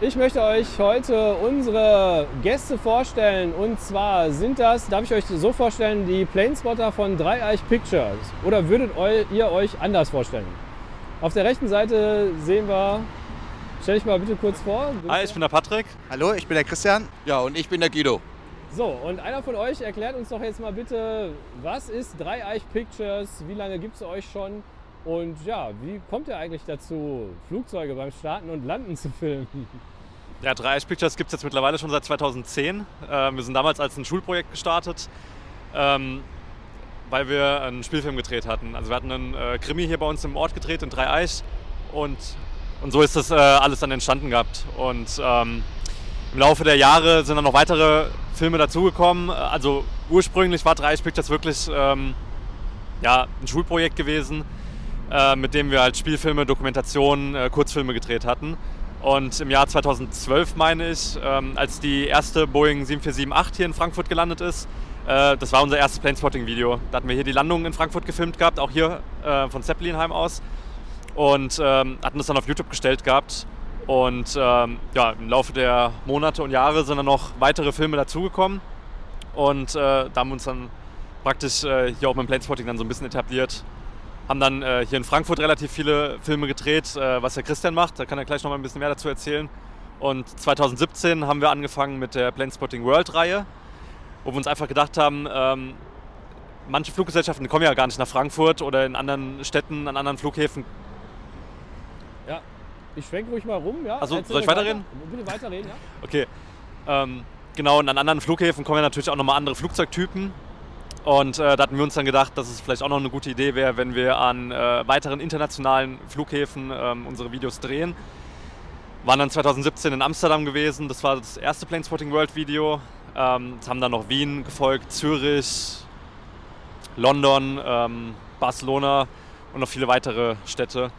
Ich möchte euch heute unsere Gäste vorstellen. Und zwar sind das, darf ich euch so vorstellen, die Planespotter von Dreieich Pictures. Oder würdet ihr euch anders vorstellen? Auf der rechten Seite sehen wir, stell dich mal bitte kurz vor. Hi, ich bin der Patrick. Hallo, ich bin der Christian. Ja, und ich bin der Guido. So, und einer von euch erklärt uns doch jetzt mal bitte, was ist Dreieich Pictures? Wie lange gibt es euch schon? Und ja, wie kommt ihr eigentlich dazu, Flugzeuge beim Starten und Landen zu filmen? Ja, Dreieich Pictures gibt es jetzt mittlerweile schon seit 2010. Ähm, wir sind damals als ein Schulprojekt gestartet, ähm, weil wir einen Spielfilm gedreht hatten. Also wir hatten einen äh, Krimi hier bei uns im Ort gedreht in Dreieich und, und so ist das äh, alles dann entstanden gehabt. Und ähm, im Laufe der Jahre sind dann noch weitere Filme dazugekommen. Also ursprünglich war Dreieich Pictures wirklich ähm, ja, ein Schulprojekt gewesen äh, mit dem wir halt Spielfilme, Dokumentationen, äh, Kurzfilme gedreht hatten. Und im Jahr 2012, meine ich, ähm, als die erste Boeing 747-8 hier in Frankfurt gelandet ist, äh, das war unser erstes Planespotting-Video. Da hatten wir hier die Landung in Frankfurt gefilmt gehabt, auch hier äh, von Zeppelinheim aus. Und ähm, hatten das dann auf YouTube gestellt gehabt. Und ähm, ja, im Laufe der Monate und Jahre sind dann noch weitere Filme dazugekommen. Und äh, da haben wir uns dann praktisch äh, hier auch mit dem Planespotting dann so ein bisschen etabliert haben dann äh, hier in Frankfurt relativ viele Filme gedreht, äh, was der Christian macht. Da kann er gleich noch mal ein bisschen mehr dazu erzählen. Und 2017 haben wir angefangen mit der Planespotting World Reihe, wo wir uns einfach gedacht haben, ähm, manche Fluggesellschaften kommen ja gar nicht nach Frankfurt oder in anderen Städten, an anderen Flughäfen. Ja, ich schwenke ruhig mal rum. Ja? Also, soll ich weiterreden? Weiter, bitte weiterreden, ja. Okay. Ähm, genau, und an anderen Flughäfen kommen ja natürlich auch nochmal andere Flugzeugtypen. Und äh, da hatten wir uns dann gedacht, dass es vielleicht auch noch eine gute Idee wäre, wenn wir an äh, weiteren internationalen Flughäfen ähm, unsere Videos drehen. Waren dann 2017 in Amsterdam gewesen, das war das erste Planespotting World Video. Ähm, es haben dann noch Wien gefolgt, Zürich, London, ähm, Barcelona und noch viele weitere Städte.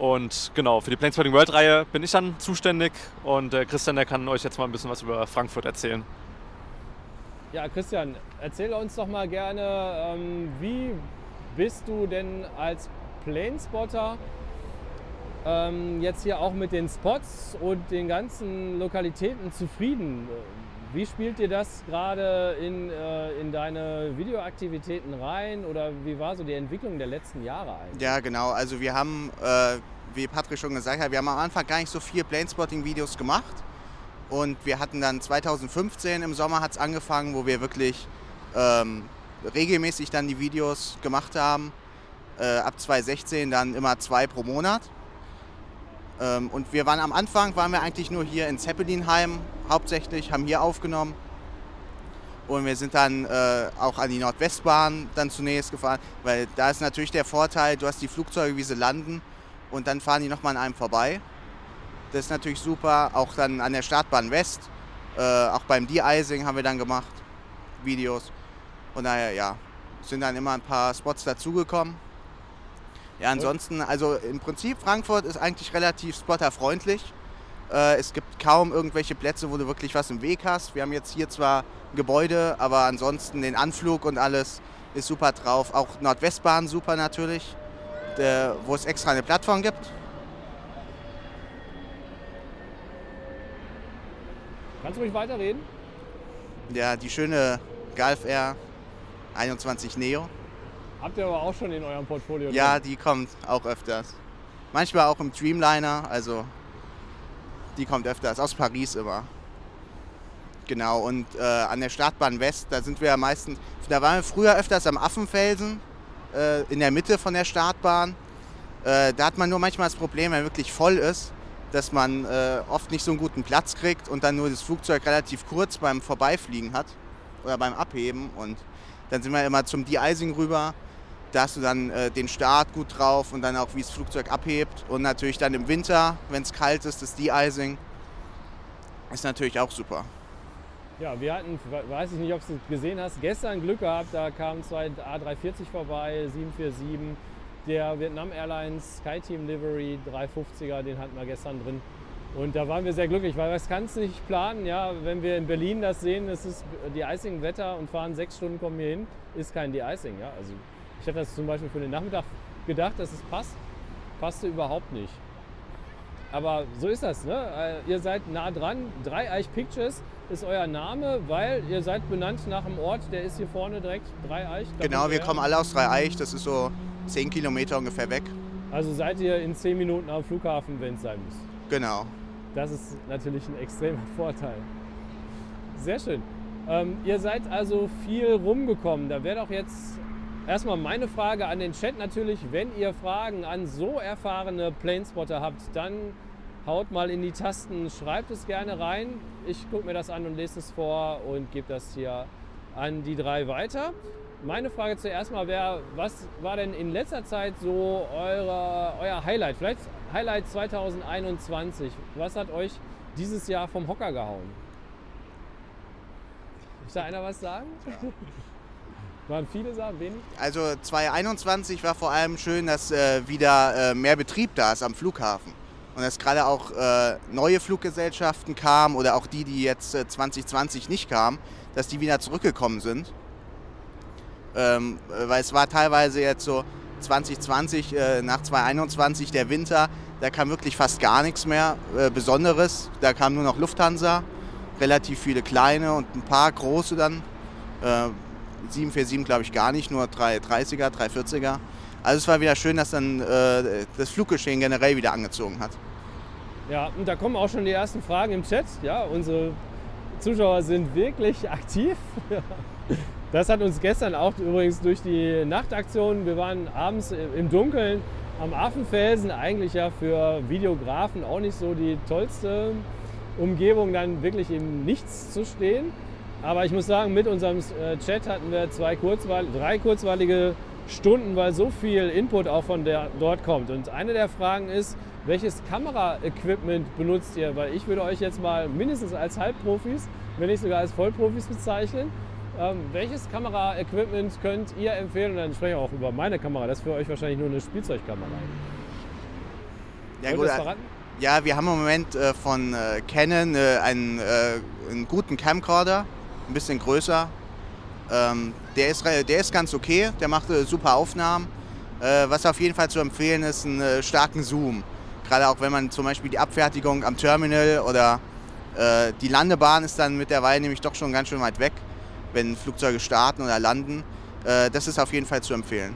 Und genau, für die Planespotting World Reihe bin ich dann zuständig und äh, Christian, der kann euch jetzt mal ein bisschen was über Frankfurt erzählen. Ja, Christian, erzähl uns doch mal gerne, ähm, wie bist du denn als Planespotter ähm, jetzt hier auch mit den Spots und den ganzen Lokalitäten zufrieden? Wie spielt dir das gerade in, äh, in deine Videoaktivitäten rein oder wie war so die Entwicklung der letzten Jahre eigentlich? Ja, genau. Also wir haben, äh, wie Patrick schon gesagt hat, wir haben am Anfang gar nicht so viel Planespotting-Videos gemacht und wir hatten dann 2015 im Sommer hat es angefangen, wo wir wirklich ähm, regelmäßig dann die Videos gemacht haben. Äh, ab 2016 dann immer zwei pro Monat. Ähm, und wir waren am Anfang, waren wir eigentlich nur hier in Zeppelinheim hauptsächlich, haben hier aufgenommen. Und wir sind dann äh, auch an die Nordwestbahn dann zunächst gefahren, weil da ist natürlich der Vorteil, du hast die Flugzeuge, wie sie landen und dann fahren die nochmal an einem vorbei. Das ist natürlich super. Auch dann an der Startbahn West, äh, auch beim De-Icing haben wir dann gemacht, Videos. Und daher, ja, sind dann immer ein paar Spots dazugekommen. Ja, ansonsten, also im Prinzip, Frankfurt ist eigentlich relativ spotterfreundlich. Äh, es gibt kaum irgendwelche Plätze, wo du wirklich was im Weg hast. Wir haben jetzt hier zwar ein Gebäude, aber ansonsten den Anflug und alles ist super drauf. Auch Nordwestbahn super natürlich, der, wo es extra eine Plattform gibt. Kannst du ruhig weiterreden? Ja, die schöne Golf R 21 Neo. Habt ihr aber auch schon in eurem Portfolio? Ja, drin? die kommt auch öfters. Manchmal auch im Dreamliner, also die kommt öfters, aus Paris immer. Genau, und äh, an der Startbahn West, da sind wir ja meistens, da waren wir früher öfters am Affenfelsen, äh, in der Mitte von der Startbahn. Äh, da hat man nur manchmal das Problem, wenn wirklich voll ist, dass man äh, oft nicht so einen guten Platz kriegt und dann nur das Flugzeug relativ kurz beim Vorbeifliegen hat oder beim Abheben. Und dann sind wir immer zum De-Icing rüber. Da hast du dann äh, den Start gut drauf und dann auch, wie das Flugzeug abhebt. Und natürlich dann im Winter, wenn es kalt ist, das De-Icing ist natürlich auch super. Ja, wir hatten, weiß ich nicht, ob du es gesehen hast, gestern Glück gehabt, da kamen zwei A340 vorbei, 747 der Vietnam Airlines SkyTeam Livery 350er, den hatten wir gestern drin. Und da waren wir sehr glücklich, weil das kannst du nicht planen. Ja, wenn wir in Berlin das sehen, es ist De-Icing-Wetter und fahren sechs Stunden, kommen hier hin, ist kein De-Icing. Ja? Also ich hätte das zum Beispiel für den Nachmittag gedacht, dass es passt. Passte überhaupt nicht. aber so ist das. Ne? Äh, ihr seid nah dran. Dreieich Pictures ist euer Name, weil ihr seid benannt nach einem Ort, der ist hier vorne direkt Dreieich. Genau, wir kommen alle aus Dreieich. Das ist so 10 Kilometer ungefähr weg. Also seid ihr in 10 Minuten am Flughafen, wenn es sein muss. Genau. Das ist natürlich ein extremer Vorteil. Sehr schön. Ähm, ihr seid also viel rumgekommen. Da wäre doch jetzt erstmal meine Frage an den Chat natürlich, wenn ihr Fragen an so erfahrene Planespotter habt, dann haut mal in die Tasten, schreibt es gerne rein. Ich gucke mir das an und lese es vor und gebe das hier an die drei weiter. Meine Frage zuerst mal wäre, was war denn in letzter Zeit so eure, euer Highlight? Vielleicht Highlight 2021. Was hat euch dieses Jahr vom Hocker gehauen? Möchte da einer was sagen? Ja. Waren viele Sachen, wenig? Also 2021 war vor allem schön, dass äh, wieder äh, mehr Betrieb da ist am Flughafen. Und dass gerade auch äh, neue Fluggesellschaften kamen oder auch die, die jetzt 2020 äh, nicht kamen, dass die wieder zurückgekommen sind. Ähm, äh, weil es war teilweise jetzt so 2020 äh, nach 2021 der Winter, da kam wirklich fast gar nichts mehr Besonderes. Da kam nur noch Lufthansa relativ viele kleine und ein paar große dann. Äh, 747 glaube ich gar nicht, nur 330er, 340er. Also es war wieder schön, dass dann äh, das Fluggeschehen generell wieder angezogen hat. Ja, und da kommen auch schon die ersten Fragen im Chat. Ja, unsere Zuschauer sind wirklich aktiv. Das hat uns gestern auch übrigens durch die Nachtaktion, wir waren abends im Dunkeln am Affenfelsen, eigentlich ja für Videografen auch nicht so die tollste Umgebung dann wirklich im Nichts zu stehen. Aber ich muss sagen, mit unserem äh, Chat hatten wir zwei kurzweil drei kurzweilige Stunden, weil so viel Input auch von der, dort kommt. Und eine der Fragen ist, welches Kameraequipment benutzt ihr? Weil ich würde euch jetzt mal mindestens als Halbprofis, wenn nicht sogar als Vollprofis bezeichnen. Ähm, welches Kameraequipment könnt ihr empfehlen? Und dann spreche ich auch über meine Kamera. Das ist für euch wahrscheinlich nur eine Spielzeugkamera. Ja, gut, verraten? Ja, wir haben im Moment äh, von äh, Canon äh, einen, äh, einen, guten Camcorder, ein bisschen größer. Ähm, der, ist, der ist ganz okay, der macht äh, super Aufnahmen. Äh, was auf jeden Fall zu empfehlen ist, einen starken Zoom. Gerade auch wenn man zum Beispiel die Abfertigung am Terminal oder die Landebahn ist dann mittlerweile nämlich doch schon ganz schön weit weg, wenn Flugzeuge starten oder landen. das ist auf jeden Fall zu empfehlen.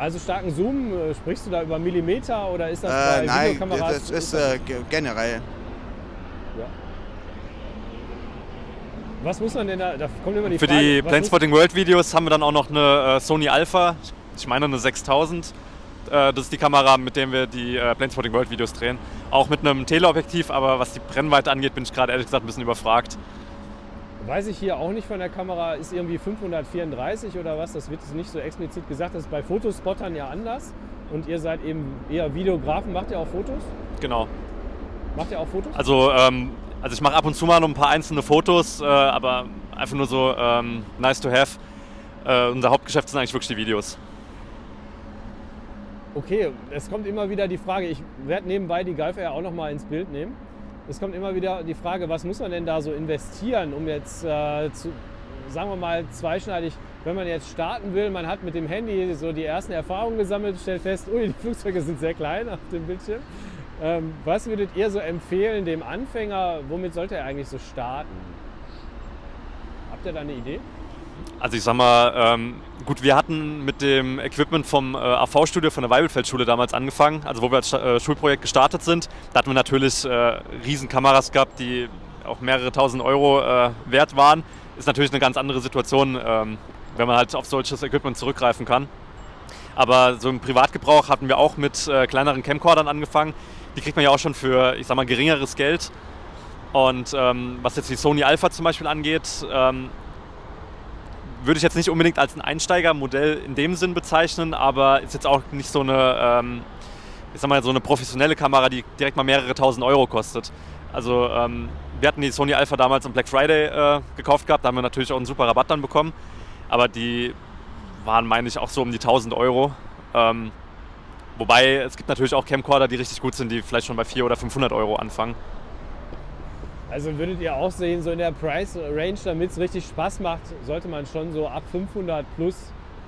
Also starken Zoom, äh, sprichst du da über Millimeter oder ist das äh, bei nein, Videokameras? das ist äh, generell. Ja. Was muss man denn da, da kommt immer die Für Frage, die Planespotting World Videos haben wir dann auch noch eine äh, Sony Alpha, ich meine eine 6000. Äh, das ist die Kamera, mit der wir die äh, Planespotting World Videos drehen. Auch mit einem Teleobjektiv, aber was die Brennweite angeht, bin ich gerade ehrlich gesagt ein bisschen überfragt. Weiß ich hier auch nicht von der Kamera, ist irgendwie 534 oder was, das wird nicht so explizit gesagt. Das ist bei Fotospottern ja anders. Und ihr seid eben eher Videografen. Macht ihr auch Fotos? Genau. Macht ihr auch Fotos? Also, ähm, also ich mache ab und zu mal noch ein paar einzelne Fotos, äh, aber einfach nur so ähm, nice to have. Äh, unser Hauptgeschäft sind eigentlich wirklich die Videos. Okay, es kommt immer wieder die Frage, ich werde nebenbei die Golf Air auch noch mal ins Bild nehmen es kommt immer wieder die Frage, was muss man denn da so investieren, um jetzt, äh, zu, sagen wir mal, zweischneidig, wenn man jetzt starten will, man hat mit dem Handy so die ersten Erfahrungen gesammelt, stellt fest, ui, die Flugzeuge sind sehr klein auf dem Bildschirm. Ähm, was würdet ihr so empfehlen dem Anfänger, womit sollte er eigentlich so starten? Habt ihr da eine Idee? Also ich sag mal, ähm, gut, wir hatten mit dem Equipment vom äh, AV-Studio von der Weibelfeld-Schule damals angefangen, also wo wir als äh, Schulprojekt gestartet sind. Da hatten wir natürlich äh, riesen Kameras gehabt, die auch mehrere tausend Euro äh, wert waren. Ist natürlich eine ganz andere Situation, ähm, wenn man halt auf solches Equipment zurückgreifen kann. Aber so im Privatgebrauch hatten wir auch mit äh, kleineren Camcordern angefangen. Die kriegt man ja auch schon für, ich sag mal, geringeres Geld. Und ähm, was jetzt die Sony Alpha zum Beispiel angeht, ähm, würde ich jetzt nicht unbedingt als ein Einsteigermodell in dem Sinn bezeichnen, aber ist jetzt auch nicht so eine, ähm, ich sag mal, so eine professionelle Kamera, die direkt mal mehrere tausend Euro kostet. Also ähm, wir hatten die Sony Alpha damals am Black Friday äh, gekauft gehabt, da haben wir natürlich auch einen super Rabatt dann bekommen, aber die waren, meine ich, auch so um die 1000 Euro. Ähm, wobei es gibt natürlich auch Camcorder, die richtig gut sind, die vielleicht schon bei 400 oder 500 Euro anfangen. Also würdet ihr auch sehen, so in der Price Range, damit es richtig Spaß macht, sollte man schon so ab 500 plus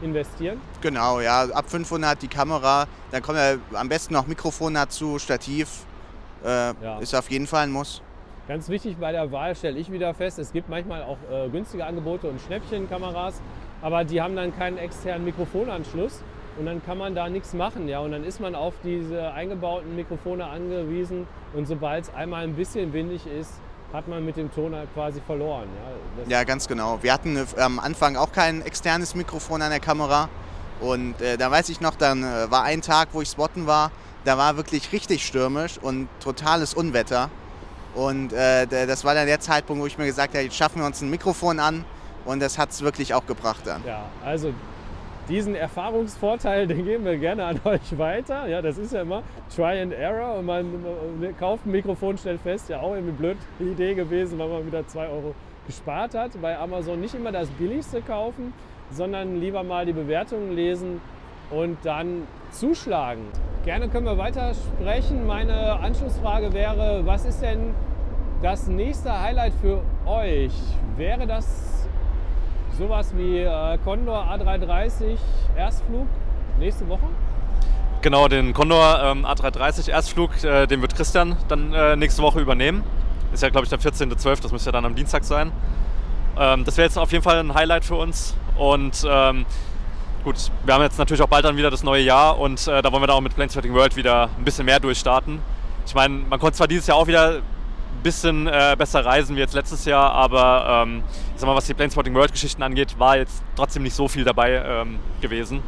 investieren? Genau, ja, ab 500 die Kamera, dann kommt ja am besten noch Mikrofon dazu, Stativ äh, Ja. ist auf jeden Fall ein Muss. Ganz wichtig bei der Wahl stelle ich wieder fest, es gibt manchmal auch äh, günstige Angebote und Schnäppchenkameras, aber die haben dann keinen externen Mikrofonanschluss und dann kann man da nichts machen. Ja? Und dann ist man auf diese eingebauten Mikrofone angewiesen und sobald es einmal ein bisschen windig ist, hat man mit dem Ton halt quasi verloren. Ja, Ja, ganz genau. Wir hatten äh, am Anfang auch kein externes Mikrofon an der Kamera. Und äh, da weiß ich noch, dann äh, war ein Tag, wo ich spotten war, da war wirklich richtig stürmisch und totales Unwetter. Und äh, das war dann der Zeitpunkt, wo ich mir gesagt habe, jetzt schaffen wir uns ein Mikrofon an. Und das hat es wirklich auch gebracht dann. ja, also diesen Erfahrungsvorteil, den geben wir gerne an euch weiter. Ja, das ist ja immer Try and Error und man kauft ein Mikrofon, stellt fest, ja auch eine blöde Idee gewesen, weil man wieder 2 Euro gespart hat. Bei Amazon nicht immer das billigste kaufen, sondern lieber mal die Bewertungen lesen und dann zuschlagen. Gerne können wir weiter sprechen. Meine Anschlussfrage wäre, was ist denn das nächste Highlight für euch? Wäre das sowas wie äh, Condor A330 Erstflug nächste Woche? Genau, den Condor ähm, A330 Erstflug, äh, den wird Christian dann äh, nächste Woche übernehmen. Ist ja, glaube ich, der 14.12., das müsste ja dann am Dienstag sein. Ähm, das wäre jetzt auf jeden Fall ein Highlight für uns. Und ähm, gut, wir haben jetzt natürlich auch bald dann wieder das neue Jahr und äh, da wollen wir dann auch mit Planeswetting World wieder ein bisschen mehr durchstarten. Ich meine, man konnte zwar dieses Jahr auch wieder bisschen äh, besser reisen wie jetzt letztes Jahr, aber ähm, ich sag mal, was die Planespotting World Geschichten angeht, war jetzt trotzdem nicht so viel dabei ähm, gewesen.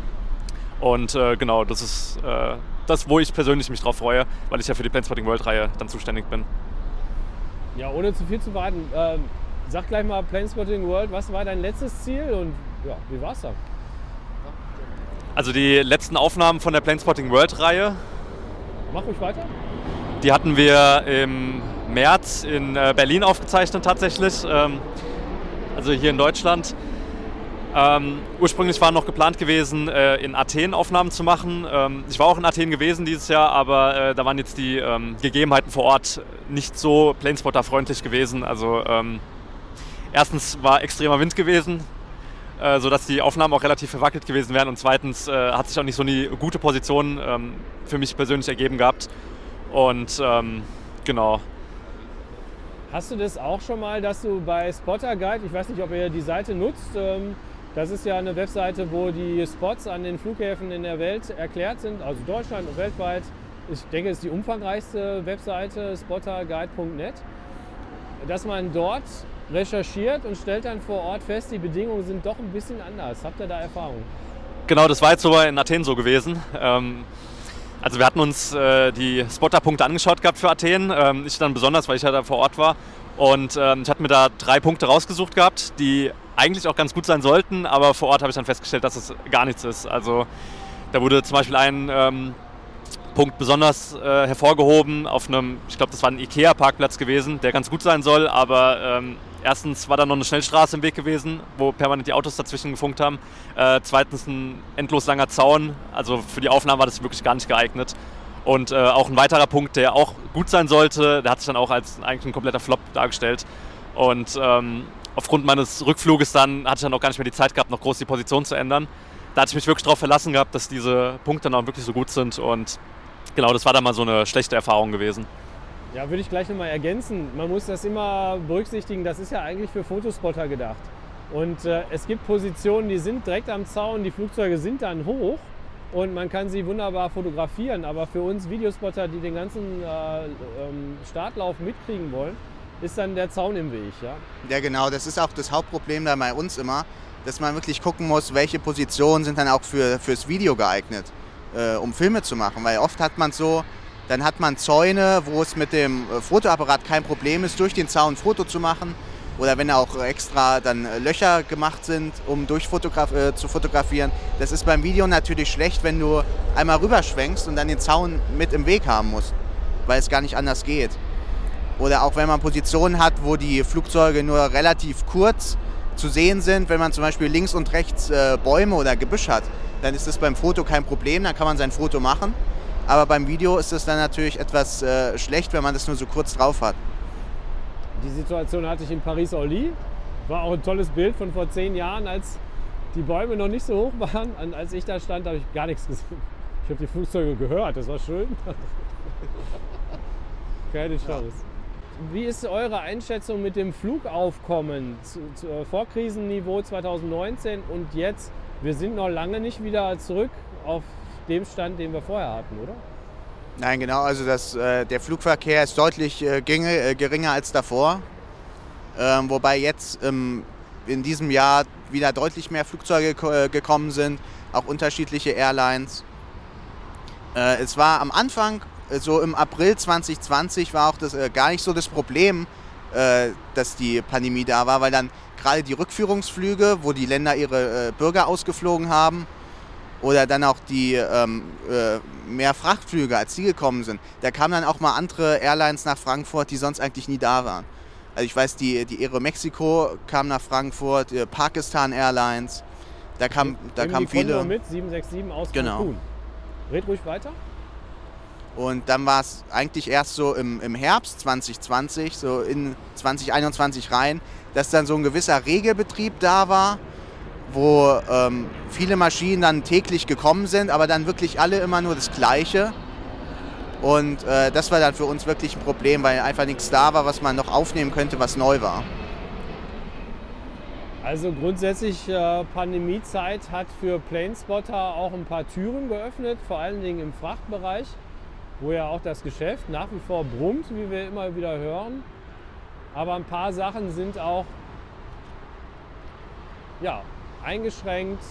Und äh, genau, das ist äh, das, wo ich persönlich mich drauf freue, weil ich ja für die Planespotting World Reihe dann zuständig bin. Ja, ohne zu viel zu warten, ähm, sag gleich mal Planespotting World, was war dein letztes Ziel und ja, wie war's da? Also die letzten Aufnahmen von der Planespotting World Reihe, Mach ruhig weiter. die hatten wir im März in äh, Berlin aufgezeichnet tatsächlich, ähm, also hier in Deutschland. Ähm, ursprünglich war noch geplant gewesen, äh, in Athen Aufnahmen zu machen. Ähm, ich war auch in Athen gewesen dieses Jahr, aber äh, da waren jetzt die ähm, Gegebenheiten vor Ort nicht so Planespotter-freundlich gewesen. Also ähm, erstens war extremer Wind gewesen, äh, sodass die Aufnahmen auch relativ verwackelt gewesen wären. Und zweitens äh, hat sich auch nicht so eine gute Position ähm, für mich persönlich ergeben gehabt. Und ähm, genau, Hast du das auch schon mal, dass du bei Spotter Guide, ich weiß nicht, ob ihr die Seite nutzt, ähm, das ist ja eine Webseite, wo die Spots an den Flughäfen in der Welt erklärt sind, also Deutschland und weltweit. Ich denke, es ist die umfangreichste Webseite, spotterguide.net, dass man dort recherchiert und stellt dann vor Ort fest, die Bedingungen sind doch ein bisschen anders. Habt ihr da Erfahrung? Genau, das war jetzt sogar in Athen so gewesen. Ähm, also wir hatten uns äh, die Spotter-Punkte angeschaut gehabt für Athen. Ähm, ich dann besonders, weil ich ja da vor Ort war. Und ähm, ich hatte mir da drei Punkte rausgesucht gehabt, die eigentlich auch ganz gut sein sollten, aber vor Ort habe ich dann festgestellt, dass es gar nichts ist. Also da wurde zum Beispiel ein ähm, Punkt besonders äh, hervorgehoben auf einem, ich glaube, das war ein Ikea-Parkplatz gewesen, der ganz gut sein soll, aber ähm, erstens war da noch eine Schnellstraße im Weg gewesen, wo permanent die Autos dazwischen gefunkt haben. Äh, zweitens ein endlos langer Zaun, also für die Aufnahme war das wirklich gar nicht geeignet. Und äh, auch ein weiterer Punkt, der auch gut sein sollte, der hat sich dann auch als eigentlich ein kompletter Flop dargestellt. Und ähm, aufgrund meines Rückfluges dann hatte ich dann auch gar nicht mehr die Zeit gehabt, noch groß die Position zu ändern. Da hatte ich mich wirklich darauf verlassen gehabt, dass diese Punkte dann auch wirklich so gut sind. Und genau, das war dann mal so eine schlechte Erfahrung gewesen. Ja, würde ich gleich nochmal ergänzen. Man muss das immer berücksichtigen, das ist ja eigentlich für Fotospotter gedacht. Und äh, es gibt Positionen, die sind direkt am Zaun, die Flugzeuge sind dann hoch und man kann sie wunderbar fotografieren. Aber für uns Videospotter, die den ganzen äh, ähm, Startlauf mitkriegen wollen, ist dann der Zaun im Weg. Ja? Ja, genau, das ist auch das Hauptproblem da bei uns immer, dass man wirklich gucken muss, welche Positionen sind dann auch für, fürs Video geeignet, äh, um Filme zu machen. Weil oft hat man so, dann hat man Zäune, wo es mit dem äh, Fotoapparat kein Problem ist, durch den Zaun ein Foto zu machen. Oder wenn auch extra dann äh, Löcher gemacht sind, um durch Fotograf äh, zu fotografieren. Das ist beim Video natürlich schlecht, wenn du einmal rüberschwenkst und dann den Zaun mit im Weg haben musst, weil es gar nicht anders geht. Oder auch wenn man Positionen hat, wo die Flugzeuge nur relativ kurz zu sehen sind, wenn man zum Beispiel links und rechts äh, Bäume oder Gebüsch hat, dann ist das beim Foto kein Problem, dann kann man sein Foto machen. Aber beim Video ist es dann natürlich etwas äh, schlecht, wenn man das nur so kurz drauf hat. Die Situation hatte ich in Paris-Orly. War auch ein tolles Bild von vor zehn Jahren, als die Bäume noch nicht so hoch waren. Und als ich da stand, habe ich gar nichts gesehen. Ich habe die Flugzeuge gehört, das war schön. Keine Chance. Wie ist eure Einschätzung mit dem Flugaufkommen zu, zu äh, Vorkrisenniveau 2019 und jetzt? Wir sind noch lange nicht wieder zurück auf dem Stand, den wir vorher hatten, oder? Nein, genau. Also das, äh, der Flugverkehr ist deutlich äh, geringer, äh, geringer als davor. Ähm, wobei jetzt ähm, in diesem Jahr wieder deutlich mehr Flugzeuge äh, gekommen sind, auch unterschiedliche Airlines. Äh, es war am Anfang, äh, so im April 2020, war auch das, gar nicht so das Problem, dass die Pandemie da war, weil dann gerade die Rückführungsflüge, wo die Länder ihre Bürger ausgeflogen haben, oder dann auch die ähm, äh, mehr Frachtflüge, als die gekommen sind. Da kamen dann auch mal andere Airlines nach Frankfurt, die sonst eigentlich nie da waren. Also ich weiß, die, die Aero Mexico kam nach Frankfurt, äh, Pakistan Airlines, da, kam, da Eben kamen viele. mit 767 aus Genau. Cancun. Red ruhig weiter. Und dann war es eigentlich erst so im, im Herbst 2020, so in 2021 rein, dass dann so ein gewisser Regelbetrieb da war, wo ähm, viele Maschinen dann täglich gekommen sind, aber dann wirklich alle immer nur das Gleiche. Und äh, das war dann für uns wirklich ein Problem, weil einfach nichts da war, was man noch aufnehmen könnte, was neu war. Also grundsätzlich äh, Pandemiezeit hat für Planespotter auch ein paar Türen geöffnet, vor allen Dingen im Frachtbereich, wo ja auch das Geschäft nach wie vor brummt, wie wir immer wieder hören. Aber ein paar Sachen sind auch ja, eingeschränkt.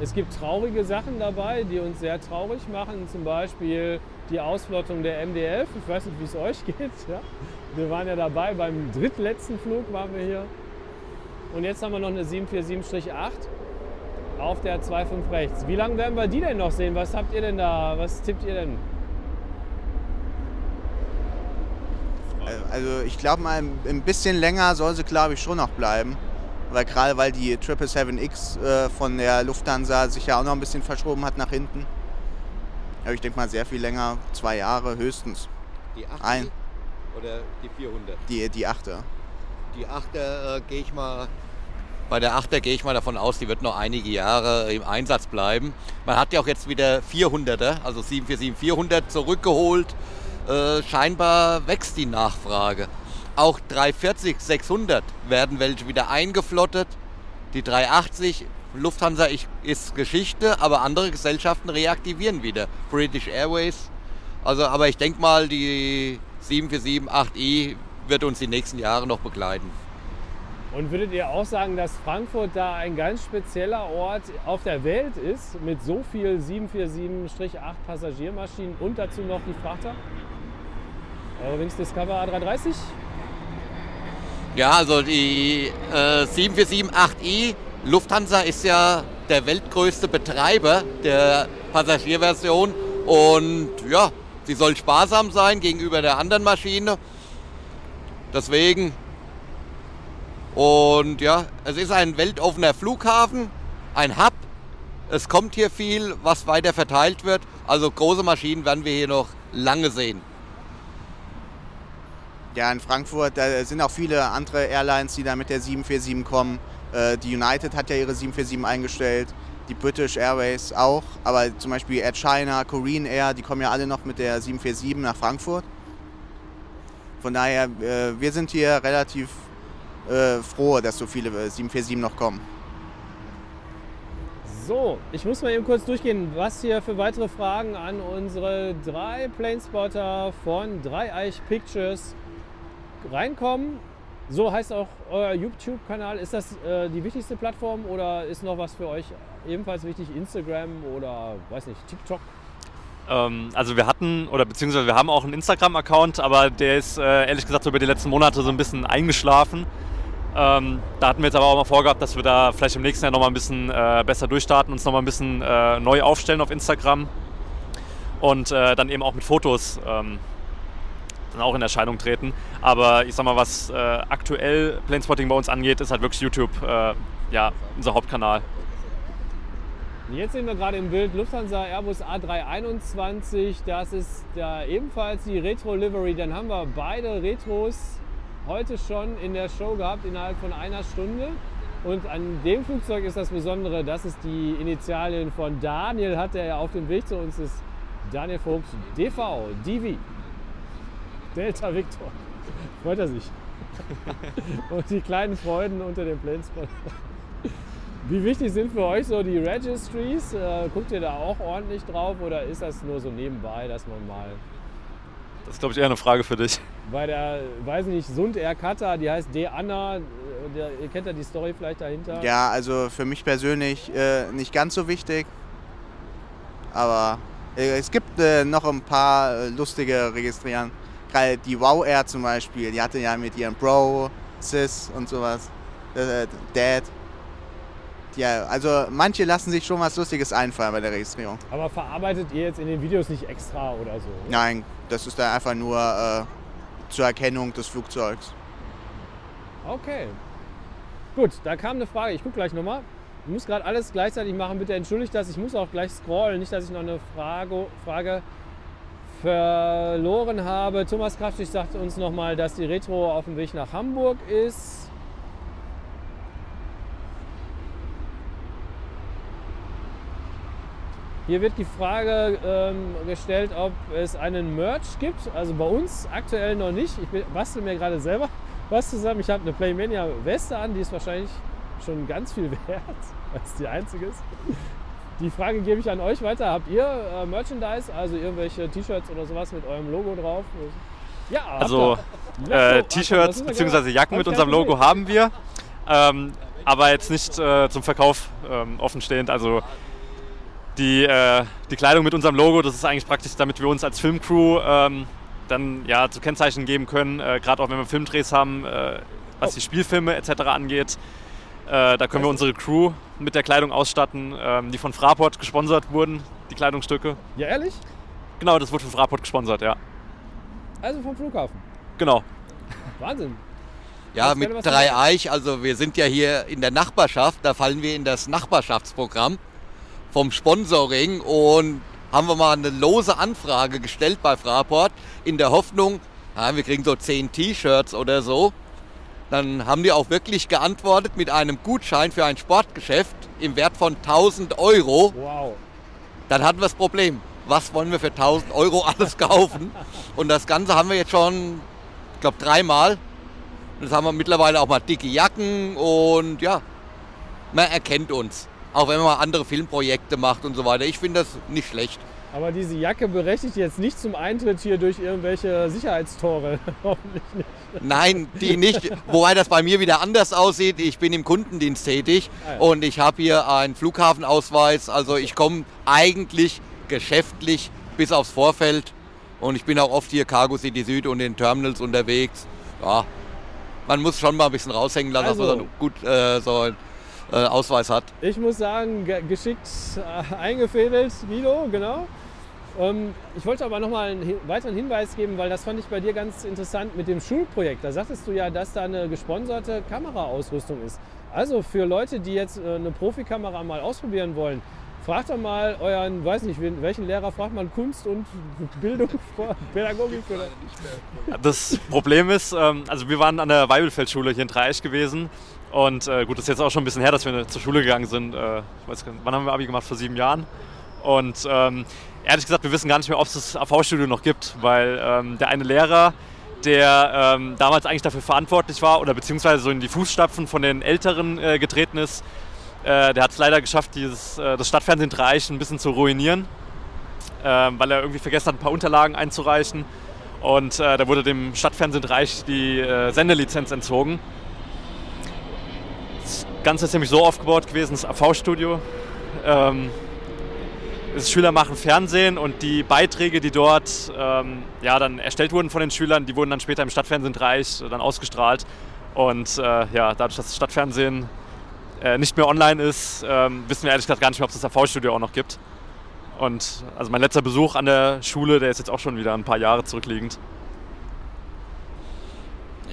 Es gibt traurige Sachen dabei, die uns sehr traurig machen. Zum Beispiel die Ausflottung der MD-11. Ich weiß nicht, wie es euch geht. Ja? Wir waren ja dabei, beim drittletzten Flug waren wir hier. Und jetzt haben wir noch eine 747-8 auf der 2.5 rechts. Wie lange werden wir die denn noch sehen? Was habt ihr denn da? Was tippt ihr denn? Also ich glaube mal, ein bisschen länger soll sie, glaube ich, schon noch bleiben. Weil gerade weil die 777X äh, von der Lufthansa sich ja auch noch ein bisschen verschoben hat nach hinten. Aber ich denke mal sehr viel länger, zwei Jahre höchstens. Die 8 Ein. oder die 400? Die, die achte. Die 8er äh, gehe ich mal. Bei der 8er gehe ich mal davon aus, die wird noch einige Jahre im Einsatz bleiben. Man hat ja auch jetzt wieder 400er, also 747-400 zurückgeholt. Äh, scheinbar wächst die Nachfrage. Auch 340-600 werden welche wieder eingeflottet. Die 380 Lufthansa ist Geschichte, aber andere Gesellschaften reaktivieren wieder. British Airways. Also, aber ich denke mal, die 747-8i wird uns die nächsten Jahre noch begleiten. Und würdet ihr auch sagen, dass Frankfurt da ein ganz spezieller Ort auf der Welt ist, mit so viel 747-8 Passagiermaschinen und dazu noch die Frachter? Eurowings Discover A330? Ja, also die äh, 747-8i Lufthansa ist ja der weltgrößte Betreiber der Passagierversion und ja, sie soll sparsam sein gegenüber der anderen Maschine. Deswegen und ja, es ist ein weltoffener Flughafen, ein Hub. Es kommt hier viel, was weiter verteilt wird. Also große Maschinen werden wir hier noch lange sehen. Ja, in Frankfurt, da sind auch viele andere Airlines, die da mit der 747 kommen. Äh, Die United hat ja ihre 747 eingestellt, die British Airways auch, aber zum Beispiel Air China, Korean Air, die kommen ja alle noch mit der 747 nach Frankfurt. Von daher, äh, wir sind hier relativ äh, froh, dass so viele äh, 747 noch kommen. So, ich muss mal eben kurz durchgehen, was hier für weitere Fragen an unsere drei Planespotter von Dreieich Pictures reinkommen. So heißt auch euer YouTube-Kanal. Ist das äh, die wichtigste Plattform oder ist noch was für euch ebenfalls wichtig? Instagram oder weiß nicht, TikTok? Ähm, also wir hatten, oder beziehungsweise wir haben auch einen Instagram-Account, aber der ist äh, ehrlich gesagt so über die letzten Monate so ein bisschen eingeschlafen. Ähm, da hatten wir jetzt aber auch mal vorgehabt, dass wir da vielleicht im nächsten Jahr nochmal ein bisschen äh, besser durchstarten, uns nochmal ein bisschen äh, neu aufstellen auf Instagram und äh, dann eben auch mit Fotos ähm, dann auch in Erscheinung treten. Aber ich sag mal, was äh, aktuell Planespotting bei uns angeht, ist halt wirklich YouTube äh, ja, unser Hauptkanal. Jetzt sehen wir gerade im Bild Lufthansa Airbus A321. Das ist da ebenfalls die Retro Livery. Dann haben wir beide Retros heute schon in der Show gehabt innerhalb von einer Stunde. Und an dem Flugzeug ist das Besondere, dass es die Initialien von Daniel hat, der ja auf dem Weg zu uns ist. Daniel Vogts DV, DV. Delta Victor. Freut er sich. Und die kleinen Freuden unter den Planespottern. Wie wichtig sind für euch so die Registries? Äh, guckt ihr da auch ordentlich drauf oder ist das nur so nebenbei, dass man mal Das ist, glaube ich, eher eine Frage für dich. bei der, weiß nicht, Sund Air Kata, die heißt De Anna, der, ihr kennt ja die Story vielleicht dahinter. Ja, also für mich persönlich äh, nicht ganz so wichtig. Aber äh, es gibt äh, noch ein paar äh, lustige Registrieren. Gerade die Wow Air zum Beispiel, die hatte ja mit ihrem Bro, Sis und sowas. Äh, Dad. Ja, also manche lassen sich schon was Lustiges einfallen bei der Registrierung. Aber verarbeitet ihr jetzt in den Videos nicht extra oder so? Nein, das ist dann einfach nur äh, zur Erkennung des Flugzeugs. Okay. Gut, da kam eine Frage. Ich gucke gleich nochmal. Ich muss gerade alles gleichzeitig machen. Bitte entschuldigt das. Ich muss auch gleich scrollen. Nicht, dass ich noch eine Frage, Frage verloren habe. Thomas Kraftig sagt uns nochmal, dass die Retro auf dem Weg nach Hamburg ist. Hier wird die Frage ähm, gestellt, ob es einen Merch gibt. Also bei uns aktuell noch nicht. Ich bastel mir gerade selber was zusammen. Ich habe eine Playmania Weste an, die ist wahrscheinlich schon ganz viel wert, weil es die einzige ist. Die Frage gebe ich an euch weiter. Habt ihr äh, Merchandise, also irgendwelche T-Shirts oder sowas mit eurem Logo drauf? Ja, Also äh, T-Shirts bzw. ja- Jacken mit unserem Logo haben wir, ähm, aber jetzt nicht äh, zum Verkauf ähm, offenstehend. Also die, äh, die Kleidung mit unserem Logo, das ist eigentlich praktisch, damit wir uns als Filmcrew ähm, dann ja zu Kennzeichen geben können, äh, gerade auch wenn wir Filmdrehs haben, äh, was Oh. die Spielfilme etc. angeht. Äh, da können wir unsere Crew mit der Kleidung ausstatten, ähm, die von Fraport gesponsert wurden, die Kleidungsstücke. Ja, ehrlich? Genau, das wurde von Fraport gesponsert, ja. Also vom Flughafen. Genau. Wahnsinn. Ja, mit drei. Eich, also wir sind ja hier in der Nachbarschaft, da fallen wir in das Nachbarschaftsprogramm vom Sponsoring und haben wir mal eine lose Anfrage gestellt bei Fraport in der Hoffnung, ja, wir kriegen so 10 T-Shirts oder so. Dann haben die auch wirklich geantwortet mit einem Gutschein für ein Sportgeschäft im Wert von 1000 Euro. Wow. Dann hatten wir das Problem, was wollen wir für 1000 Euro alles kaufen? Und das Ganze haben wir jetzt schon, ich glaube, dreimal. Und Jetzt haben wir mittlerweile auch mal dicke Jacken und ja, man erkennt uns. Auch wenn man mal andere Filmprojekte macht und so weiter. Ich finde das nicht schlecht. Aber diese Jacke berechtigt jetzt nicht zum Eintritt hier durch irgendwelche Sicherheitstore. Hoffentlich nicht. Nein, die nicht. Wobei das bei mir wieder anders aussieht. Ich bin im Kundendienst tätig Ah ja. und ich habe hier einen Flughafenausweis. Also ich komme eigentlich geschäftlich bis aufs Vorfeld. Und ich bin auch oft hier Cargo City Süd und in Terminals unterwegs. Ja, man muss schon mal ein bisschen raushängen lassen, dass Also. man dann gut äh, so äh, Ausweis hat. Ich muss sagen, ge geschickt äh, eingefädelt, Guido, genau. Ähm, ich wollte aber noch mal einen hin weiteren Hinweis geben, weil das fand ich bei dir ganz interessant mit dem Schulprojekt. Da sagtest du ja, dass da eine gesponserte Kameraausrüstung ist. Also für Leute, die jetzt äh, eine Profikamera mal ausprobieren wollen, fragt doch mal euren, weiß nicht, welchen Lehrer fragt man Kunst und Bildung, Pädagogik oder? Das Problem ist, ähm, also wir waren an der Weibelfeldschule hier in Dreieich gewesen. Und äh, gut, das ist jetzt auch schon ein bisschen her, dass wir zur Schule gegangen sind. Äh, ich weiß gar nicht, wann haben wir Abi gemacht? Vor sieben Jahren. Und ähm, ehrlich gesagt, wir wissen gar nicht mehr, ob es das AV-Studio noch gibt, weil ähm, der eine Lehrer, der ähm, damals eigentlich dafür verantwortlich war oder beziehungsweise so in die Fußstapfen von den Älteren äh, getreten ist, äh, der hat es leider geschafft, dieses, äh, das Stadtfernsehen Dreieich ein bisschen zu ruinieren, ähm, weil er irgendwie vergessen hat, ein paar Unterlagen einzureichen. Und äh, da wurde dem Stadtfernsehen Reich die Sendelizenz entzogen. Ganze ist nämlich so aufgebaut gewesen, das AV-Studio. Ähm, Schüler machen Fernsehen und die Beiträge, die dort ähm, ja, dann erstellt wurden von den Schülern, die wurden dann später im Stadtfernsehen Reich dann ausgestrahlt. Und äh, ja, dadurch, dass das Stadtfernsehen äh, nicht mehr online ist, ähm, wissen wir ehrlich gesagt gar nicht mehr, ob es das AV-Studio auch noch gibt. Und also mein letzter Besuch an der Schule, der ist jetzt auch schon wieder ein paar Jahre zurückliegend.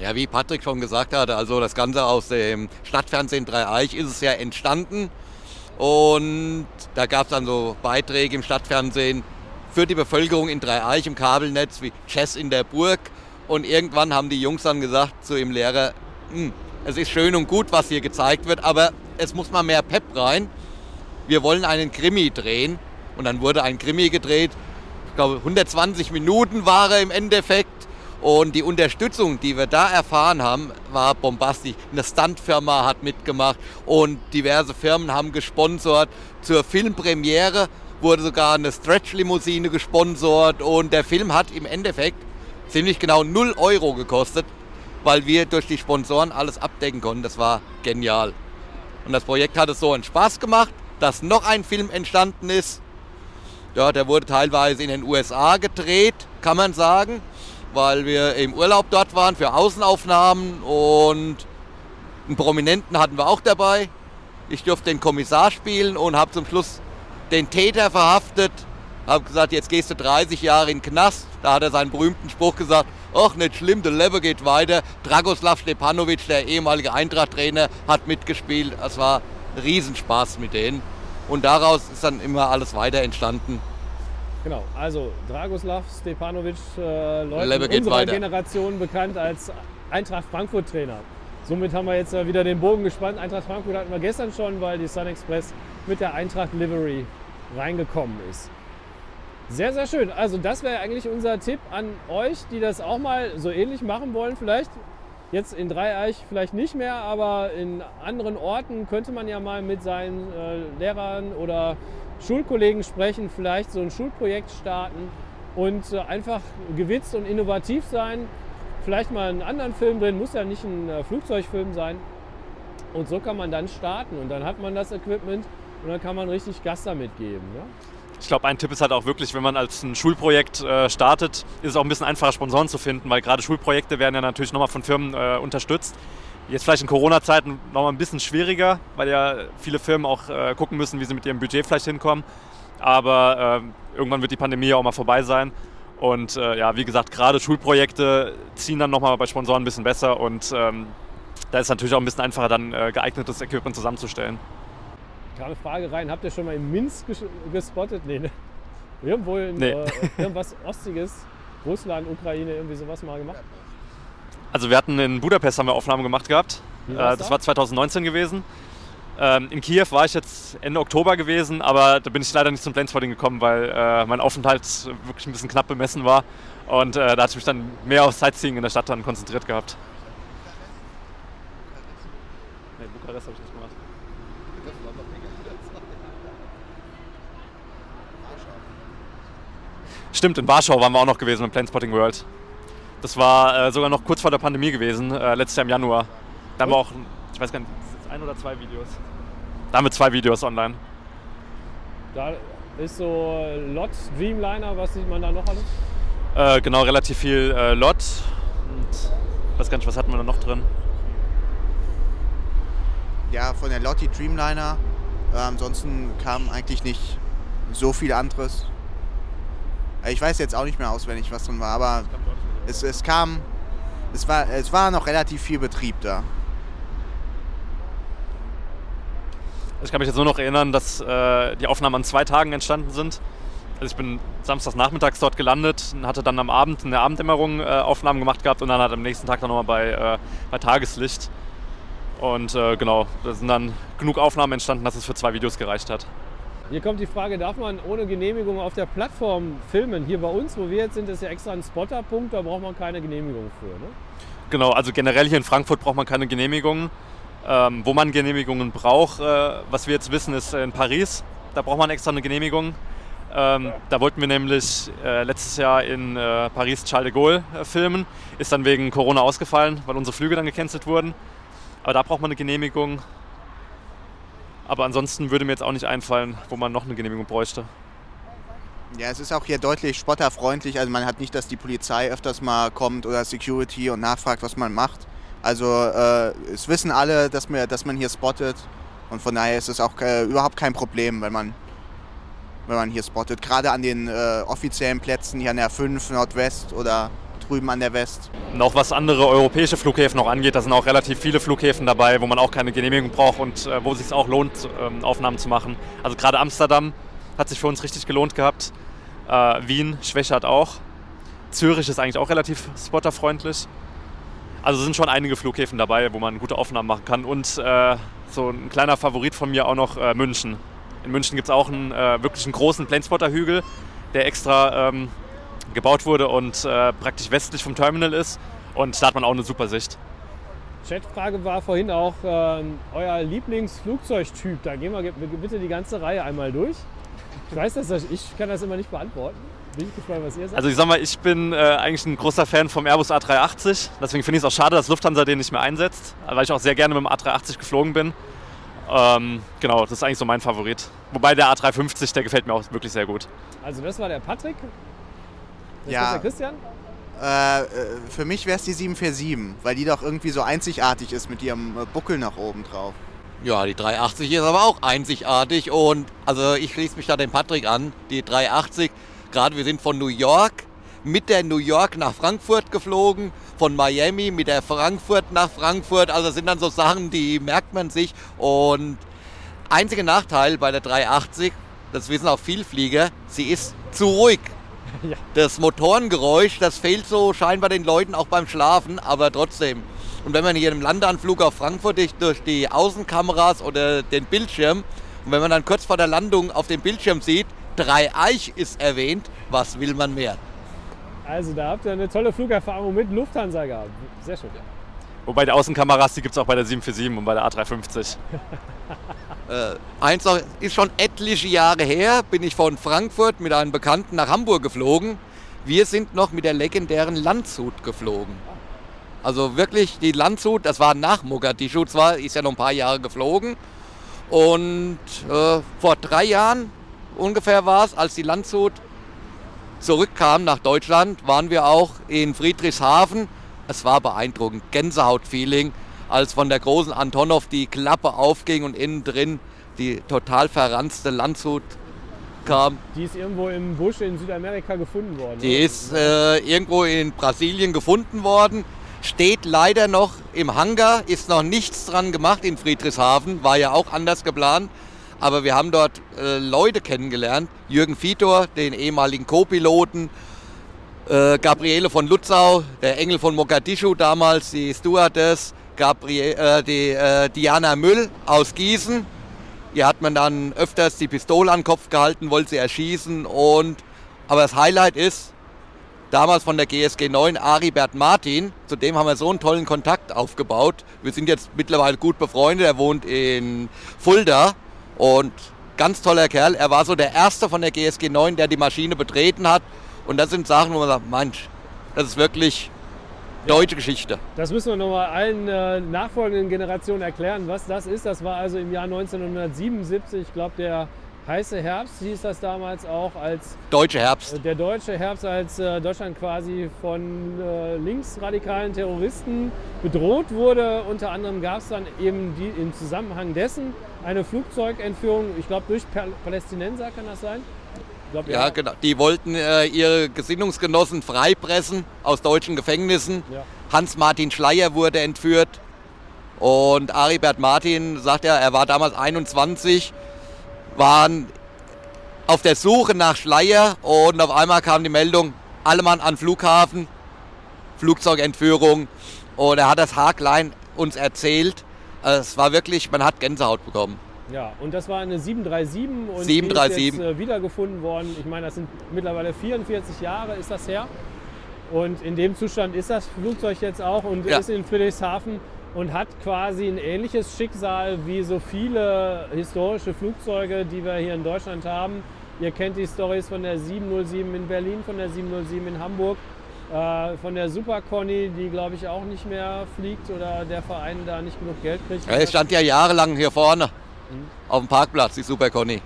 Ja, wie Patrick schon gesagt hat, also das Ganze aus dem Stadtfernsehen Dreieich ist es ja entstanden. Und da gab es dann so Beiträge im Stadtfernsehen für die Bevölkerung in Dreieich im Kabelnetz wie Chess in der Burg. Und irgendwann haben die Jungs dann gesagt zu dem Lehrer, "Hm, es ist schön und gut, was hier gezeigt wird, aber es muss mal mehr Pep rein. Wir wollen einen Krimi drehen. Und dann wurde ein Krimi gedreht. Ich glaube, 120 Minuten war er im Endeffekt. Und die Unterstützung, die wir da erfahren haben, war bombastisch. Eine Stuntfirma hat mitgemacht und diverse Firmen haben gesponsert. Zur Filmpremiere wurde sogar eine Stretch-Limousine gesponsert und der Film hat im Endeffekt ziemlich genau 0 Euro gekostet, weil wir durch die Sponsoren alles abdecken konnten. Das war genial. Und das Projekt hat es so einen Spaß gemacht, dass noch ein Film entstanden ist. Ja, der wurde teilweise in den USA gedreht, kann man sagen weil wir im Urlaub dort waren für Außenaufnahmen und einen Prominenten hatten wir auch dabei. Ich durfte den Kommissar spielen und habe zum Schluss den Täter verhaftet. Habe gesagt, jetzt gehst du 30 Jahre in den Knast. Da hat er seinen berühmten Spruch gesagt, ach nicht schlimm, der Lever geht weiter. Dragoslav Stepanovic, der ehemalige Eintracht-Trainer, hat mitgespielt. Es war Riesenspaß mit denen. Und daraus ist dann immer alles weiter entstanden. Genau, also Dragoslav Stepanovic, äh, Leute in unserer weiter. Generation bekannt als Eintracht Frankfurt Trainer. Somit haben wir jetzt äh, wieder den Bogen gespannt. Eintracht Frankfurt hatten wir gestern schon, weil die Sun Express mit der Eintracht Livery reingekommen ist. Sehr, sehr schön. Also das wäre eigentlich unser Tipp an euch, die das auch mal so ähnlich machen wollen. Vielleicht jetzt in Dreieich vielleicht nicht mehr, aber in anderen Orten könnte man ja mal mit seinen äh, Lehrern oder Schulkollegen sprechen, vielleicht so ein Schulprojekt starten und äh, einfach gewitzt und innovativ sein. Vielleicht mal einen anderen Film drin, muss ja nicht ein äh, Flugzeugfilm sein. Und so kann man dann starten und dann hat man das Equipment und dann kann man richtig Gas damit geben. Ja? Ich glaube, ein Tipp ist halt auch wirklich, wenn man als ein Schulprojekt äh, startet, ist es auch ein bisschen einfacher, Sponsoren zu finden, weil gerade Schulprojekte werden ja natürlich nochmal von Firmen äh, unterstützt. Jetzt vielleicht in Corona-Zeiten noch mal ein bisschen schwieriger, weil ja viele Firmen auch äh, gucken müssen, wie sie mit ihrem Budget vielleicht hinkommen. Aber äh, irgendwann wird die Pandemie ja auch mal vorbei sein. Und äh, ja, wie gesagt, gerade Schulprojekte ziehen dann nochmal bei Sponsoren ein bisschen besser. Und ähm, da ist es natürlich auch ein bisschen einfacher, dann äh, geeignetes Equipment zusammenzustellen. Gerade Frage rein, habt ihr schon mal in Minsk ges gespottet? Nee, ne? Irgendwo in nee. Äh, irgendwas Ostiges, Russland, Ukraine, irgendwie sowas mal gemacht? Also wir hatten in Budapest haben wir Aufnahmen gemacht gehabt. Äh, das war 2019 gewesen. Ähm, in Kiew war ich jetzt Ende Oktober gewesen, aber da bin ich leider nicht zum Planespotting gekommen, weil äh, mein Aufenthalt wirklich ein bisschen knapp bemessen war. Und äh, da hatte ich mich dann mehr auf Sightseeing in der Stadt dann konzentriert gehabt. Nee, Bukarest habe ich nicht gemacht. Stimmt, in Warschau waren wir auch noch gewesen im Planespotting World. Das war äh, sogar noch kurz vor der Pandemie gewesen, äh, letztes Jahr im Januar. Da haben wir auch, ich weiß gar nicht, ein oder zwei Videos. Da haben wir zwei Videos online. Da ist so Lot, Dreamliner, was sieht man da noch alles? Äh, genau, relativ viel äh, Lot. Und ich weiß gar nicht, was hatten wir da noch drin? Ja, von der Lotti Dreamliner. Äh, ansonsten kam eigentlich nicht so viel anderes. Äh, ich weiß jetzt auch nicht mehr auswendig, was drin war, aber es, es kam, es war, es war noch relativ viel Betrieb da. Ich kann mich jetzt nur noch erinnern, dass äh, die Aufnahmen an zwei Tagen entstanden sind. Also ich bin samstags nachmittags dort gelandet und hatte dann am Abend in der Abenddämmerung äh, Aufnahmen gemacht gehabt und dann hat am nächsten Tag dann nochmal bei, äh, bei Tageslicht. Und äh, genau, da sind dann genug Aufnahmen entstanden, dass es für zwei Videos gereicht hat. Hier kommt die Frage, darf man ohne Genehmigung auf der Plattform filmen? Hier bei uns, wo wir jetzt sind, ist ja extra ein Spotterpunkt, da braucht man keine Genehmigung für. Ne? Genau, also generell hier in Frankfurt braucht man keine Genehmigung. Ähm, wo man Genehmigungen braucht, äh, was wir jetzt wissen, ist in Paris. Da braucht man extra eine Genehmigung. Ähm, da wollten wir nämlich äh, letztes Jahr in äh, Paris Charles de Gaulle äh, filmen. Ist dann wegen Corona ausgefallen, weil unsere Flüge dann gecancelt wurden. Aber da braucht man eine Genehmigung. Aber ansonsten würde mir jetzt auch nicht einfallen, wo man noch eine Genehmigung bräuchte. Ja, es ist auch hier deutlich spotterfreundlich. Also man hat nicht, dass die Polizei öfters mal kommt oder Security und nachfragt, was man macht. Also äh, es wissen alle, dass, wir, dass man hier spottet. Und von daher ist es auch äh, überhaupt kein Problem, wenn man, wenn man hier spottet. Gerade an den äh, offiziellen Plätzen hier an der 5 Nordwest oder drüben an der West. Noch was andere europäische Flughäfen auch angeht, da sind auch relativ viele Flughäfen dabei, wo man auch keine Genehmigung braucht und äh, wo es sich auch lohnt, ähm, Aufnahmen zu machen. Also gerade Amsterdam hat sich für uns richtig gelohnt gehabt. Äh, Wien, Schwächert auch. Zürich ist eigentlich auch relativ spotterfreundlich. Also sind schon einige Flughäfen dabei, wo man gute Aufnahmen machen kann. Und äh, so ein kleiner Favorit von mir auch noch äh, München. In München gibt es auch einen äh, wirklich einen großen Planespotter-Hügel, der extra ähm, gebaut wurde und äh, praktisch westlich vom Terminal ist. Und da hat man auch eine super Sicht. Chatfrage war vorhin auch äh, euer Lieblingsflugzeugtyp. Da gehen wir bitte die ganze Reihe einmal durch. Ich weiß, dass ich kann das immer nicht beantworten. Bin ich gespannt, was ihr sagt. Also ich sag mal, ich bin äh, eigentlich ein großer Fan vom Airbus A380. Deswegen finde ich es auch schade, dass Lufthansa den nicht mehr einsetzt, weil ich auch sehr gerne mit dem A380 geflogen bin. Ähm, genau, das ist eigentlich so mein Favorit. Wobei der A350, der gefällt mir auch wirklich sehr gut. Also das war der Patrick. Das Ja. der Christian. Äh, äh, für mich wäre es die 747, weil die doch irgendwie so einzigartig ist mit ihrem äh, Buckel nach oben drauf. Ja, die 380 ist aber auch einzigartig und also ich schließe mich da dem Patrick an. Die 380, gerade wir sind von New York mit der New York nach Frankfurt geflogen, von Miami mit der Frankfurt nach Frankfurt. Also das sind dann so Sachen, die merkt man sich. Und einziger Nachteil bei der 380, das wissen auch Vielflieger, sie ist zu ruhig. Ja. Das Motorengeräusch, das fehlt so scheinbar den Leuten auch beim Schlafen, aber trotzdem. Und wenn man hier im Landeanflug auf Frankfurt durch- durch die Außenkameras oder den Bildschirm und wenn man dann kurz vor der Landung auf dem Bildschirm sieht, Dreieich ist erwähnt, was will man mehr? Also da habt ihr eine tolle Flugerfahrung mit Lufthansa gehabt. Sehr schön. Wobei die Außenkameras, die gibt es auch bei der 747 und bei der A350. Äh, eins noch, ist schon etliche Jahre her, bin ich von Frankfurt mit einem Bekannten nach Hamburg geflogen. Wir sind noch mit der legendären Landshut geflogen. Also wirklich die Landshut, das war nach Mogadischu zwar, ist ja noch ein paar Jahre geflogen. Und äh, vor drei Jahren ungefähr war es, als die Landshut zurückkam nach Deutschland, waren wir auch in Friedrichshafen. Es war beeindruckend, Gänsehaut-Feeling, als von der großen Antonov die Klappe aufging und innen drin die total verranzte Landshut kam. Die ist irgendwo im Busch in Südamerika gefunden worden. Die oder? ist äh, irgendwo in Brasilien gefunden worden, steht leider noch im Hangar, ist noch nichts dran gemacht in Friedrichshafen, war ja auch anders geplant. Aber wir haben dort äh, Leute kennengelernt, Jürgen Vitor, den ehemaligen Co-Piloten, äh, Gabriele von Lutzau, der Engel von Mogadischu damals, die Stewardess, Gabriel, äh, die, äh, Diana Müll aus Gießen. Ihr hat man dann öfters die Pistole an den Kopf gehalten, wollte sie erschießen. Und, aber das Highlight ist, damals von der GSG 9, Aribert Martin, zu dem haben wir so einen tollen Kontakt aufgebaut. Wir sind jetzt mittlerweile gut befreundet, er wohnt in Fulda und ganz toller Kerl. Er war so der Erste von der GSG 9, der die Maschine betreten hat. Und das sind Sachen, wo man sagt, Mensch, das ist wirklich deutsche Geschichte. Das müssen wir nochmal allen äh, nachfolgenden Generationen erklären, was das ist. Das war also im Jahr 1977, ich glaube der heiße Herbst hieß das damals auch, als Deutsche Herbst. äh, der deutsche Herbst, als äh, Deutschland quasi von äh, linksradikalen Terroristen bedroht wurde. Unter anderem gab es dann eben die, im Zusammenhang dessen eine Flugzeugentführung, ich glaube durch Pal Palästinenser kann das sein? Glaub, Ja, genau. Die wollten äh, ihre Gesinnungsgenossen freipressen aus deutschen Gefängnissen. Ja. Hans-Martin Schleier wurde entführt. Und Aribert Martin sagt ja, er war damals 21, waren auf der Suche nach Schleier und auf einmal kam die Meldung, alle Mann an Flughafen, Flugzeugentführung. Und er hat das haarklein uns erzählt. Also Es war wirklich, man hat Gänsehaut bekommen. Ja, und das war eine 737 und 737. die ist jetzt äh, wiedergefunden worden. Ich meine, das sind mittlerweile 44 Jahre ist das her. Und in dem Zustand ist das Flugzeug jetzt auch und Ja. ist in Friedrichshafen und hat quasi ein ähnliches Schicksal wie so viele historische Flugzeuge, die wir hier in Deutschland haben. Ihr kennt die Stories von der 707 in Berlin, von der 707 in Hamburg, äh, von der Super Conny, die glaube ich auch nicht mehr fliegt oder der Verein da nicht genug Geld kriegt. Ja, Es stand ja jahrelang hier vorne auf dem Parkplatz, die Super Conny.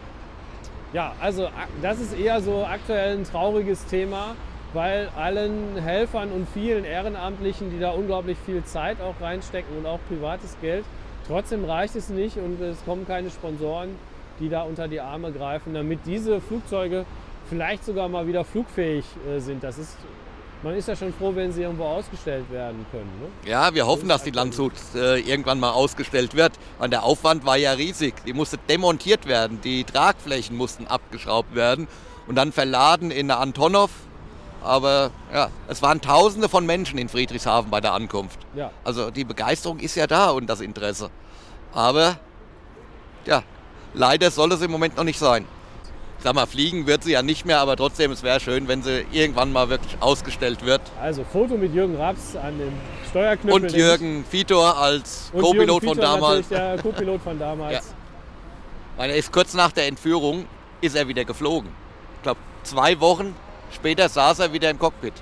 Ja, also das ist eher so aktuell ein trauriges Thema, weil allen Helfern und vielen Ehrenamtlichen, die da unglaublich viel Zeit auch reinstecken und auch privates Geld, trotzdem reicht es nicht und es kommen keine Sponsoren, die da unter die Arme greifen, damit diese Flugzeuge vielleicht sogar mal wieder flugfähig äh, sind. Das ist, man ist ja schon froh, wenn sie irgendwo ausgestellt werden können. Ne? Ja, wir hoffen, dass die Landshut äh, irgendwann mal ausgestellt wird. Weil der Aufwand war ja riesig. Die musste demontiert werden. Die Tragflächen mussten abgeschraubt werden und dann verladen in eine Antonov. Aber ja, es waren Tausende von Menschen in Friedrichshafen bei der Ankunft. Ja. Also die Begeisterung ist ja da und das Interesse. Aber ja, leider soll es im Moment noch nicht sein. Sag mal, fliegen wird sie ja nicht mehr, aber trotzdem, es wäre schön, wenn sie irgendwann mal wirklich ausgestellt wird. Also Foto mit Jürgen Raps an dem Steuerknüppel. Und Jürgen Vitor als Co-Pilot von damals. Der Co-Pilot von damals. Ja. Weil er ist kurz nach der Entführung ist er wieder geflogen. Ich glaube, zwei Wochen später saß er wieder im Cockpit.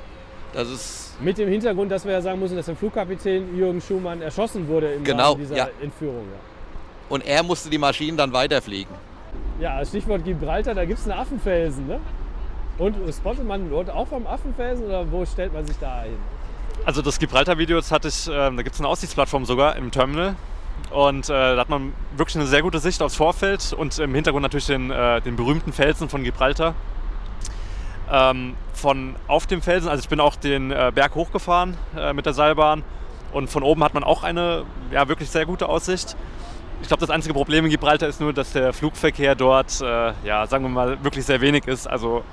Das ist mit dem Hintergrund, dass wir ja sagen müssen, dass der Flugkapitän Jürgen Schumann erschossen wurde im genau, Rahmen dieser ja. Entführung. Ja. Und er musste die Maschinen dann weiterfliegen. Ja, Stichwort Gibraltar, da gibt es einen Affenfelsen. Ne? Und spottet man dort auch vom Affenfelsen oder wo stellt man sich da hin? Also das Gibraltar-Video, das hatte ich, äh, da gibt es eine Aussichtsplattform sogar im Terminal. Und äh, da hat man wirklich eine sehr gute Sicht aufs Vorfeld und im Hintergrund natürlich den, äh, den berühmten Felsen von Gibraltar. Ähm, von auf dem Felsen, also ich bin auch den äh, Berg hochgefahren äh, mit der Seilbahn und von oben hat man auch eine ja, wirklich sehr gute Aussicht. Ich glaube, das einzige Problem in Gibraltar ist nur, dass der Flugverkehr dort, äh, ja, sagen wir mal, wirklich sehr wenig ist. Also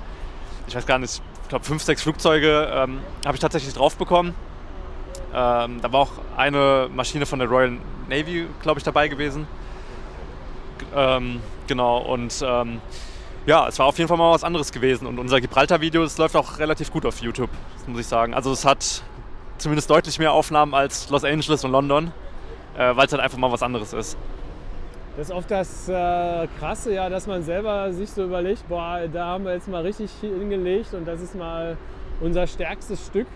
ich weiß gar nicht, ich glaube fünf, sechs Flugzeuge ähm, habe ich tatsächlich drauf bekommen. Ähm, da war auch eine Maschine von der Royal Navy, glaube ich, dabei gewesen. Ähm, genau, und ähm, ja, es war auf jeden Fall mal was anderes gewesen. Und unser Gibraltar-Video, das läuft auch relativ gut auf YouTube, muss ich sagen. Also es hat zumindest deutlich mehr Aufnahmen als Los Angeles und London, äh, weil es halt einfach mal was anderes ist. Das ist oft das äh, Krasse, ja, dass man selber sich so überlegt, boah, da haben wir jetzt mal richtig hingelegt und das ist mal unser stärkstes Stück.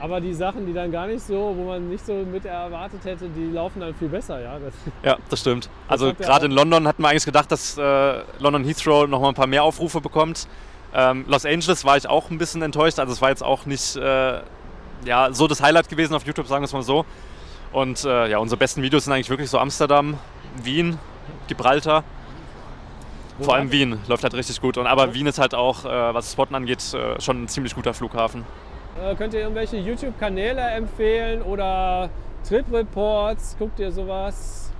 Aber die Sachen, die dann gar nicht so, wo man nicht so mit erwartet hätte, die laufen dann viel besser, ja. Das, ja, das stimmt. Das also gerade in London hatten wir eigentlich gedacht, dass äh, London Heathrow noch mal ein paar mehr Aufrufe bekommt. Ähm, Los Angeles war ich auch ein bisschen enttäuscht. Also es war jetzt auch nicht äh, ja, so das Highlight gewesen auf YouTube, sagen wir es mal so. Und äh, ja, unsere besten Videos sind eigentlich wirklich so Amsterdam, Wien, Gibraltar. Vor allem Wien läuft halt richtig gut. Und, aber Wien ist halt auch, äh, was Spotten angeht, äh, schon ein ziemlich guter Flughafen. Äh, könnt ihr irgendwelche YouTube-Kanäle empfehlen oder Trip-Reports? Guckt ihr sowas?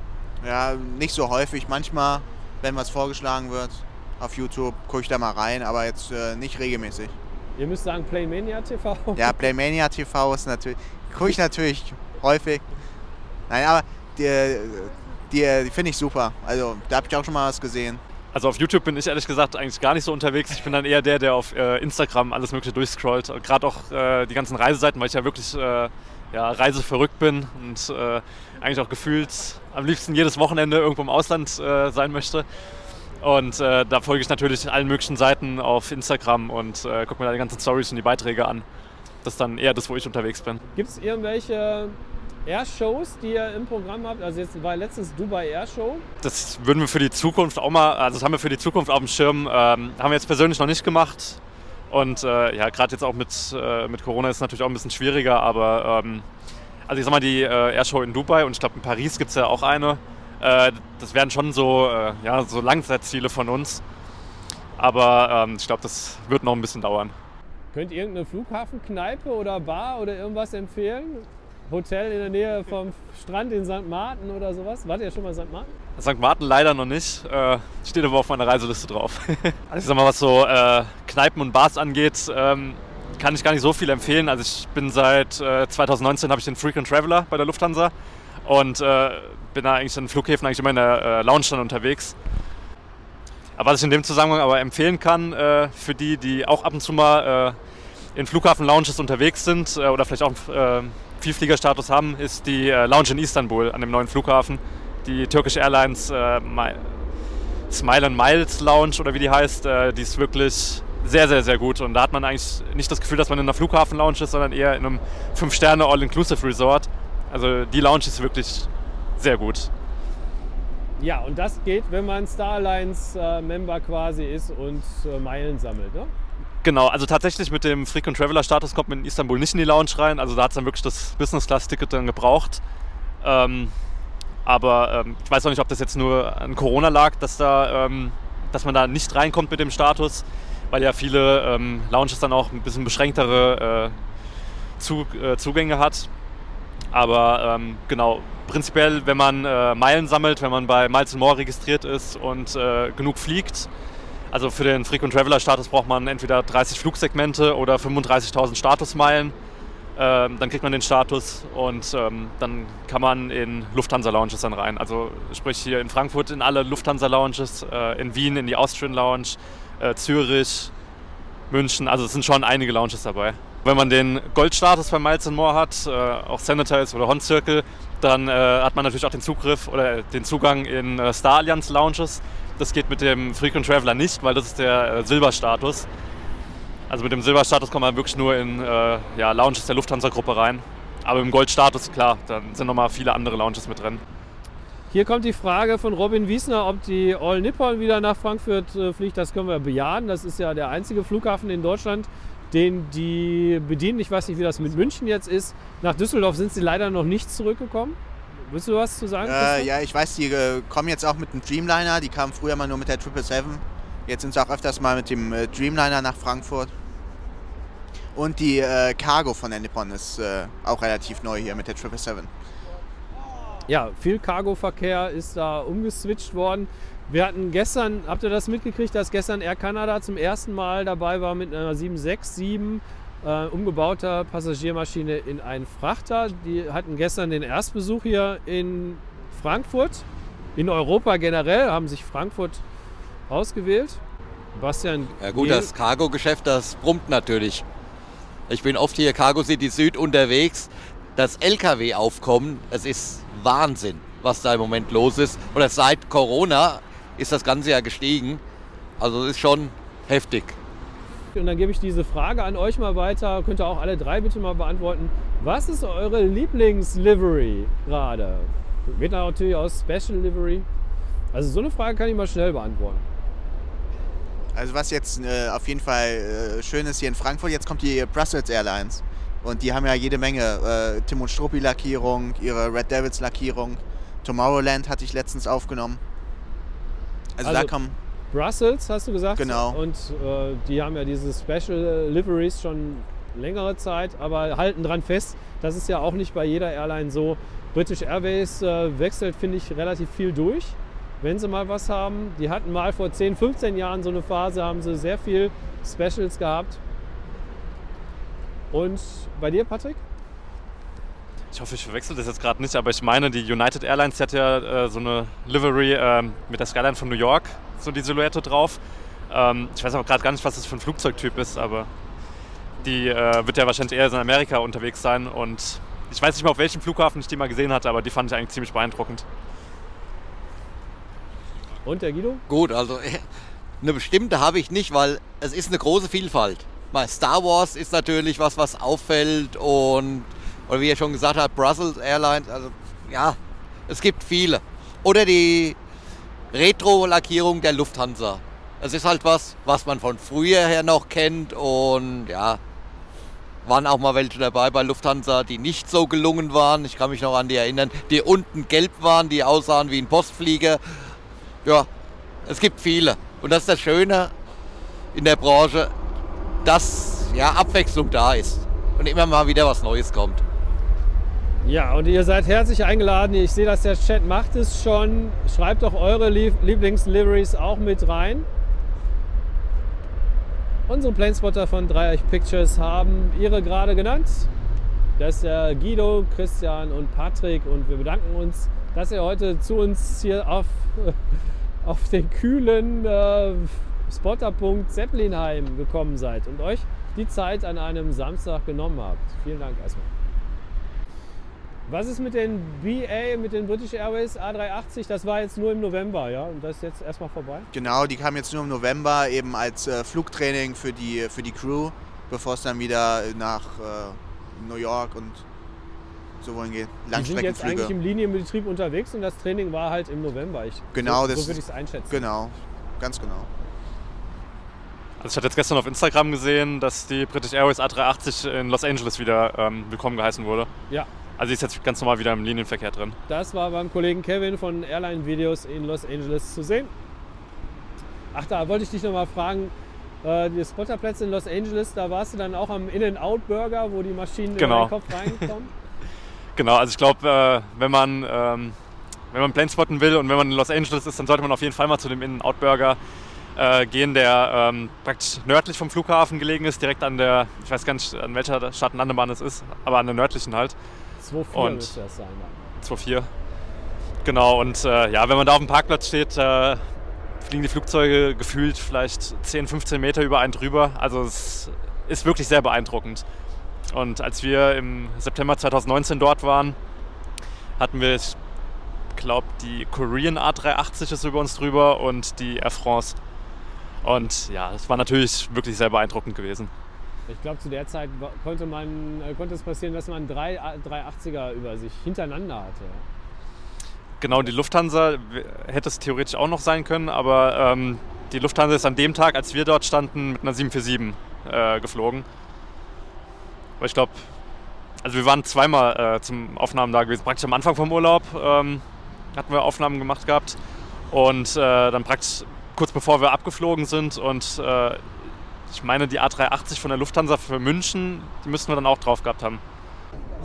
Ja, nicht so häufig. Manchmal, wenn was vorgeschlagen wird auf YouTube, gucke ich da mal rein, aber jetzt äh, nicht regelmäßig. Ihr müsst sagen Playmania TV. Ja, Playmania TV ist natürlich, gucke ich natürlich häufig. Nein, aber die, die, die finde ich super. Also da habe ich auch schon mal was gesehen. Also auf YouTube bin ich ehrlich gesagt eigentlich gar nicht so unterwegs. Ich bin dann eher der, der auf äh, Instagram alles Mögliche durchscrollt. Gerade auch äh, die ganzen Reiseseiten, weil ich ja wirklich äh, ja, reiseverrückt bin und äh, eigentlich auch gefühlt am liebsten jedes Wochenende irgendwo im Ausland äh, sein möchte. Und äh, da folge ich natürlich allen möglichen Seiten auf Instagram und gucke mir da die ganzen Stories und die Beiträge an. Das ist dann eher das, wo ich unterwegs bin. Gibt es irgendwelche Airshows, die ihr im Programm habt? Also jetzt war letztens Dubai Airshow. Das würden wir für die Zukunft auch mal, also das haben wir für die Zukunft auf dem Schirm. Ähm, haben wir jetzt persönlich noch nicht gemacht. Und äh, ja, gerade jetzt auch mit, äh, mit Corona ist es natürlich auch ein bisschen schwieriger, aber ähm, also ich sag mal, die äh, Airshow in Dubai und ich glaube in Paris gibt es ja auch eine. Äh, das wären schon so, äh, ja, so Langzeitziele von uns. Aber ähm, ich glaube, das wird noch ein bisschen dauern. Könnt ihr irgendeine Flughafenkneipe oder Bar oder irgendwas empfehlen? Hotel in der Nähe vom Strand in St. Martin oder sowas? Wart ihr schon mal in St. Martin? St. Martin leider noch nicht. Äh, steht aber auf meiner Reiseliste drauf. also ich sag mal, was so äh, Kneipen und Bars angeht, ähm, kann ich gar nicht so viel empfehlen. Also ich bin seit äh, 2019 habe ich den Frequent Traveler bei der Lufthansa und äh, bin da eigentlich in Flughäfen eigentlich immer in der äh, Lounge dann unterwegs. Aber was ich in dem Zusammenhang aber empfehlen kann, äh, für die, die auch ab und zu mal in Flughafen-Lounges unterwegs sind oder vielleicht auch Vielfliegerstatus haben, ist die äh, Lounge in Istanbul an dem neuen Flughafen. Die Turkish Airlines äh, Smile and Miles Lounge oder wie die heißt, äh, die ist wirklich sehr, sehr, sehr gut. Und da hat man eigentlich nicht das Gefühl, dass man in einer Flughafen-Lounge ist, sondern eher in einem 5-Sterne All-Inclusive-Resort. Also die Lounge ist wirklich sehr gut. Ja, und das geht, wenn man Star Alliance-Member äh, quasi ist und äh, Meilen sammelt, ne? Genau, also tatsächlich mit dem Frequent Traveler Status kommt man in Istanbul nicht in die Lounge rein. Also da hat es dann wirklich das Business Class Ticket dann gebraucht. Ähm, aber ähm, ich weiß auch nicht, ob das jetzt nur an Corona lag, dass, da, ähm, dass man da nicht reinkommt mit dem Status, weil ja viele ähm, Lounges dann auch ein bisschen beschränktere äh, Zug, äh, Zugänge hat. Aber ähm, genau, prinzipiell, wenn man äh, Meilen sammelt, wenn man bei Miles More registriert ist und äh, genug fliegt, also für den Frequent Traveler Status braucht man entweder 30 Flugsegmente oder 35.000 Statusmeilen. ähm, dann kriegt man den Status und ähm, dann kann man in Lufthansa-Lounges dann rein. Also sprich hier in Frankfurt in alle Lufthansa-Lounges, äh, in Wien in die Austrian Lounge, äh, Zürich, München. Also es sind schon einige Lounges dabei. Wenn man den Goldstatus bei Miles More hat, äh, auch Sanitize oder Hon Circle, dann äh, hat man natürlich auch den Zugriff oder den Zugang in äh, Star Alliance Lounges. Das geht mit dem Frequent Traveler nicht, weil das ist der äh, Silberstatus. Also mit dem Silberstatus kommt man wirklich nur in äh, ja, Lounges der Lufthansa-Gruppe rein. Aber im Goldstatus, klar, dann sind nochmal viele andere Lounges mit drin. Hier kommt die Frage von Robin Wiesner, ob die All Nippon wieder nach Frankfurt äh, fliegt. Das können wir bejahen. Das ist ja der einzige Flughafen in Deutschland, den die bedienen. Ich weiß nicht, wie das mit München jetzt ist. Nach Düsseldorf sind sie leider noch nicht zurückgekommen. Willst du was zu sagen? Äh, ja, ich weiß, die äh, kommen jetzt auch mit dem Dreamliner. Die kamen früher mal nur mit der 777. Jetzt sind sie auch öfters mal mit dem äh, Dreamliner nach Frankfurt. Und die äh, Cargo von der Nippon ist äh, auch relativ neu hier mit der 777. Ja, viel Cargo-Verkehr ist da umgeswitcht worden. Wir hatten gestern, habt ihr das mitgekriegt, dass gestern Air Canada zum ersten Mal dabei war mit einer 767 äh, umgebauter Passagiermaschine in einen Frachter. Die hatten gestern den Erstbesuch hier in Frankfurt. In Europa generell haben sich Frankfurt ausgewählt. Bastian. Ja gut, das Cargo-Geschäft, das brummt natürlich. Ich bin oft hier Cargo City Süd unterwegs. Das LKW-Aufkommen, es ist Wahnsinn, was da im Moment los ist. Oder seit Corona ist das Ganze ja gestiegen. Also es ist schon heftig. Und dann gebe ich diese Frage an euch mal weiter. Könnt ihr auch alle drei bitte mal beantworten. Was ist eure Lieblingslivery gerade? Geht natürlich aus Special Livery. Also so eine Frage kann ich mal schnell beantworten. Also was jetzt äh, auf jeden Fall äh, schön ist hier in Frankfurt, jetzt kommt die Brussels Airlines. Und die haben ja jede Menge. Äh, Tim und Struppi Lackierung, ihre Red Devils Lackierung. Tomorrowland hatte ich letztens aufgenommen. Also, Also da kommen, Brussels hast du gesagt. Genau. Und äh, die haben ja diese Special Liveries schon längere Zeit, aber halten dran fest, das ist ja auch nicht bei jeder Airline so. British Airways äh, wechselt, finde ich, relativ viel durch, wenn sie mal was haben. Die hatten mal vor 10, 15 Jahren so eine Phase, haben sie sehr viel Specials gehabt. Und bei dir, Patrick? Ich hoffe, ich verwechsel das jetzt gerade nicht, aber ich meine, die United Airlines hat ja äh, so eine Livery ähm, mit der Skyline von New York, so die Silhouette drauf. Ähm, ich weiß aber gerade gar nicht, was das für ein Flugzeugtyp ist, aber die äh, wird ja wahrscheinlich eher in Amerika unterwegs sein und ich weiß nicht mal, auf welchem Flughafen ich die mal gesehen hatte, aber die fand ich eigentlich ziemlich beeindruckend. Und der Guido? Gut, also eine bestimmte habe ich nicht, weil es ist eine große Vielfalt. Mal Star Wars ist natürlich was, was auffällt und, oder wie ihr schon gesagt habt, Brussels Airlines, also ja, es gibt viele. Oder die Retro-Lackierung der Lufthansa. Es ist halt was, was man von früher her noch kennt und ja, waren auch mal welche dabei bei Lufthansa, die nicht so gelungen waren. Ich kann mich noch an die erinnern, die unten gelb waren, die aussahen wie ein Postflieger. Ja, es gibt viele. Und das ist das Schöne in der Branche, dass ja, Abwechslung da ist und immer mal wieder was Neues kommt. Ja, und ihr seid herzlich eingeladen. Ich sehe, dass der Chat macht es schon. Schreibt doch eure Lieb- Lieblingsliveries auch mit rein. Unsere Planespotter von Dreieich Pictures haben ihre gerade genannt. Das ist der Guido, Christian und Patrick. Und wir bedanken uns, dass ihr heute zu uns hier auf, auf den kühlen äh, Spotterpunkt Zeppelinheim gekommen seid und euch die Zeit an einem Samstag genommen habt. Vielen Dank erstmal. Was ist mit den BA, mit den British Airways A380? Das war jetzt nur im November, ja? Und das ist jetzt erstmal vorbei? genau, die kamen jetzt nur im November eben als äh, Flugtraining für die, für die Crew, bevor es dann wieder nach äh, New York und so wohin geht. Die sind jetzt eigentlich Langstreckenflüge. im Linienbetrieb unterwegs und das Training war halt im November. Ich, Genau, so, das- so würde ich es einschätzen. Genau, ganz genau. Also ich hatte jetzt gestern auf Instagram gesehen, dass die British Airways A380 in Los Angeles wieder ähm, willkommen geheißen wurde. Ja, Also ist jetzt ganz normal wieder im Linienverkehr drin. das war beim Kollegen Kevin von Airline Videos in Los Angeles zu sehen. Ach, da wollte ich dich noch mal fragen. Äh, die Spotterplätze in Los Angeles, da warst du dann auch am In-N-Out-Burger, wo die Maschinen Genau. in den Kopf reinkommen? Genau, also ich glaube, äh, wenn man ähm, wenn man Planespotten will und wenn man in Los Angeles ist, dann sollte man auf jeden Fall mal zu dem In-Out-Burger. äh, gehen, der ähm, praktisch nördlich vom Flughafen gelegen ist, direkt an der, ich weiß gar nicht, an welcher Stadtlandebahn es ist, aber an der nördlichen halt. 2,4 Und- müsste das sein. dann. 2-4. Genau, und äh, ja, wenn man da auf dem Parkplatz steht, äh, fliegen die Flugzeuge gefühlt vielleicht 10, 15 Meter über einen drüber. Also es ist wirklich sehr beeindruckend. Und als wir im September 2019 dort waren, hatten wir, ich glaube, die Korean A380 ist über uns drüber und die Air France. Und ja, es war natürlich wirklich sehr beeindruckend gewesen. Ich glaube, zu der Zeit konnte, man, äh, konnte es passieren, dass man drei A- 380er über sich hintereinander hatte. Genau, die Lufthansa hätte es theoretisch auch noch sein können, aber ähm, die Lufthansa ist an dem Tag, als wir dort standen, mit einer 747 äh, geflogen. Aber ich glaube, also wir waren zweimal äh, zum Aufnahmen da gewesen. Praktisch am Anfang vom Urlaub ähm, hatten wir Aufnahmen gemacht gehabt und äh, dann praktisch kurz bevor wir abgeflogen sind und äh, ich meine, die A380 von der Lufthansa für München, die müssten wir dann auch drauf gehabt haben.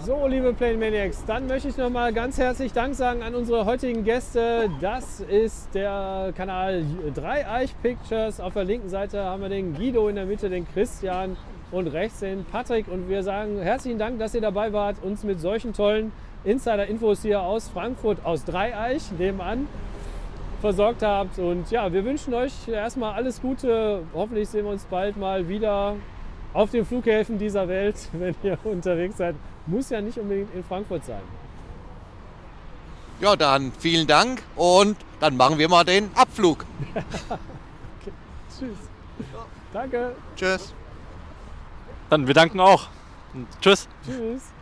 So, liebe Plane Maniacs, dann möchte ich nochmal ganz herzlich Dank sagen an unsere heutigen Gäste. Das ist der Kanal Dreieich Pictures. Auf der linken Seite haben wir den Guido, in der Mitte den Christian und rechts den Patrick. Und wir sagen herzlichen Dank, dass ihr dabei wart, uns mit solchen tollen Insider-Infos hier aus Frankfurt, aus Dreieich nebenan versorgt habt. Und ja, wir wünschen euch erstmal alles Gute. Hoffentlich sehen wir uns bald mal wieder auf den Flughäfen dieser Welt, wenn ihr unterwegs seid. Muss ja nicht unbedingt in Frankfurt sein. Ja, dann vielen Dank und dann machen wir mal den Abflug. Tschüss. Danke. Tschüss. Dann wir danken auch. Und tschüss. Tschüss.